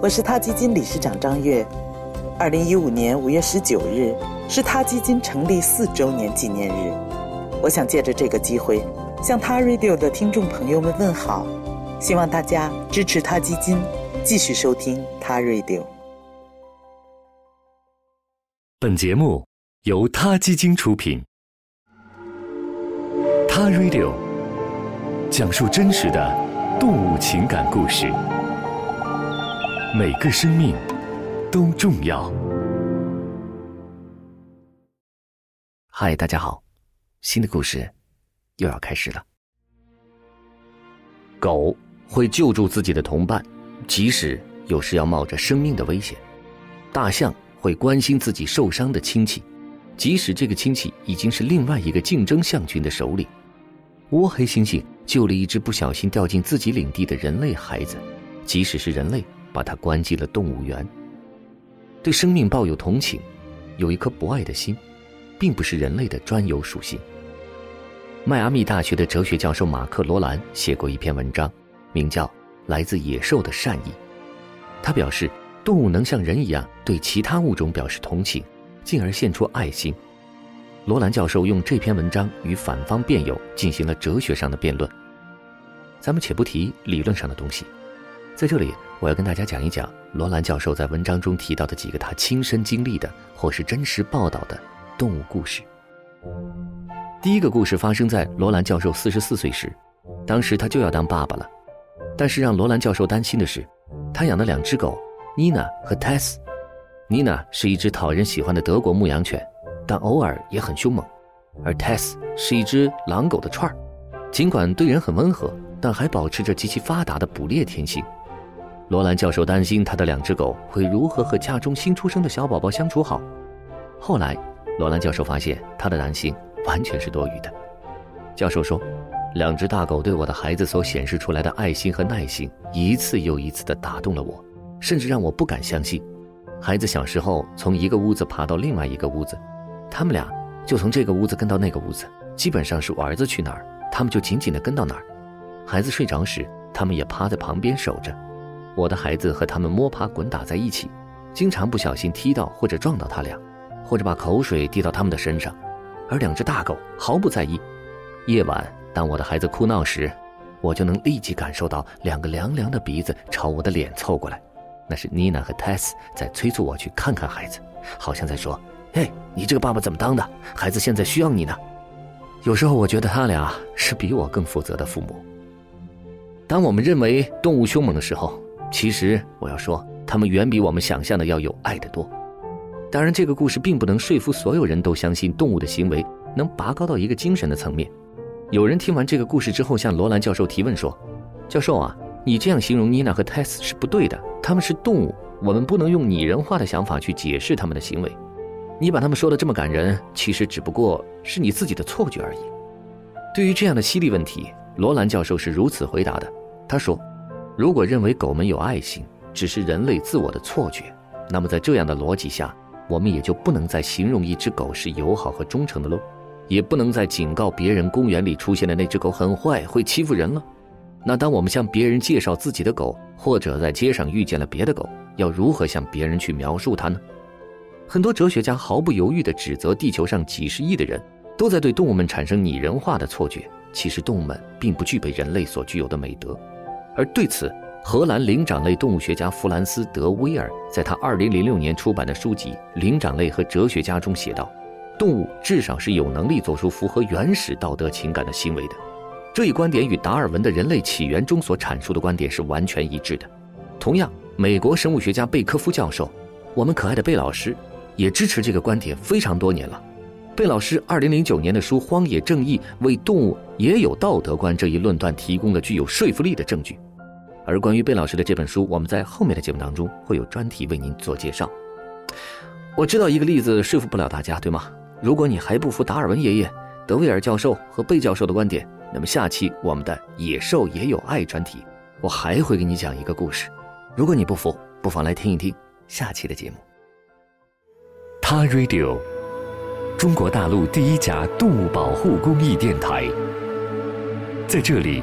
我是他基金理事长张悦。二零一五年五月十九日是他基金成立四周年纪念日，我想借着这个机会向他 Radio 的听众朋友们问好，希望大家支持他基金，继续收听他 Radio。本节目由他基金出品，他 Radio 讲述真实的动物情感故事。每个生命都重要。嗨，大家好，新的故事又要开始了。狗会救助自己的同伴，即使有时要冒着生命的危险；大象会关心自己受伤的亲戚，即使这个亲戚已经是另外一个竞争象群的首领；倭黑猩猩救了一只不小心掉进自己领地的人类孩子，即使是人类。把他关进了动物园。对生命抱有同情，有一颗博爱的心，并不是人类的专有属性。迈阿密大学的哲学教授马克·罗兰写过一篇文章，名叫《来自野兽的善意》。他表示，动物能像人一样对其他物种表示同情，进而献出爱心。罗兰教授用这篇文章与反方辩友进行了哲学上的辩论。咱们且不提理论上的东西。在这里，我要跟大家讲一讲罗兰教授在文章中提到的几个他亲身经历的或是真实报道的动物故事。第一个故事发生在罗兰教授四十四岁时，当时他就要当爸爸了，但是让罗兰教授担心的是，他养的两只狗妮娜和 Tess。妮娜是一只讨人喜欢的德国牧羊犬，但偶尔也很凶猛；而 Tess 是一只狼狗的串儿，尽管对人很温和，但还保持着极其发达的捕猎天性。罗兰教授担心他的两只狗会如何和家中新出生的小宝宝相处好。后来，罗兰教授发现他的担心完全是多余的。教授说：“两只大狗对我的孩子所显示出来的爱心和耐心，一次又一次地打动了我，甚至让我不敢相信，孩子小时候从一个屋子爬到另外一个屋子，他们俩就从这个屋子跟到那个屋子，基本上是我儿子去哪儿，他们就紧紧地跟到哪儿。孩子睡着时，他们也趴在旁边守着。”我的孩子和他们摸爬滚打在一起，经常不小心踢到或者撞到他俩，或者把口水滴到他们的身上，而两只大狗毫不在意。夜晚，当我的孩子哭闹时，我就能立即感受到两个凉凉的鼻子朝我的脸凑过来，那是妮娜和 Tess 在催促我去看看孩子，好像在说：“嘿，你这个爸爸怎么当的？孩子现在需要你呢。”有时候我觉得他俩是比我更负责的父母。当我们认为动物凶猛的时候，其实我要说，他们远比我们想象的要有爱的多。当然，这个故事并不能说服所有人都相信动物的行为能拔高到一个精神的层面。有人听完这个故事之后，向罗兰教授提问说：“教授啊，你这样形容妮娜和泰斯是不对的。他们是动物，我们不能用拟人化的想法去解释他们的行为。你把他们说的这么感人，其实只不过是你自己的错觉而已。”对于这样的犀利问题，罗兰教授是如此回答的：“他说。”如果认为狗们有爱心只是人类自我的错觉，那么在这样的逻辑下，我们也就不能再形容一只狗是友好和忠诚的喽，也不能再警告别人公园里出现的那只狗很坏，会欺负人了。那当我们向别人介绍自己的狗，或者在街上遇见了别的狗，要如何向别人去描述它呢？很多哲学家毫不犹豫地指责地球上几十亿的人都在对动物们产生拟人化的错觉，其实动物们并不具备人类所具有的美德。而对此，荷兰灵长类动物学家弗兰斯·德威尔在他2006年出版的书籍《灵长类和哲学家》中写道：“动物至少是有能力做出符合原始道德情感的行为的。”这一观点与达尔文的人类起源中所阐述的观点是完全一致的。同样，美国生物学家贝科夫教授，我们可爱的贝老师，也支持这个观点非常多年了。贝老师2009年的书《荒野正义》为动物也有道德观这一论断提供了具有说服力的证据。而关于贝老师的这本书，我们在后面的节目当中会有专题为您做介绍。我知道一个例子说服不了大家，对吗？如果你还不服达尔文爷爷、德威尔教授和贝教授的观点，那么下期我们的《野兽也有爱》专题，我还会给你讲一个故事。如果你不服，不妨来听一听下期的节目。他 Radio，中国大陆第一家动物保护公益电台，在这里。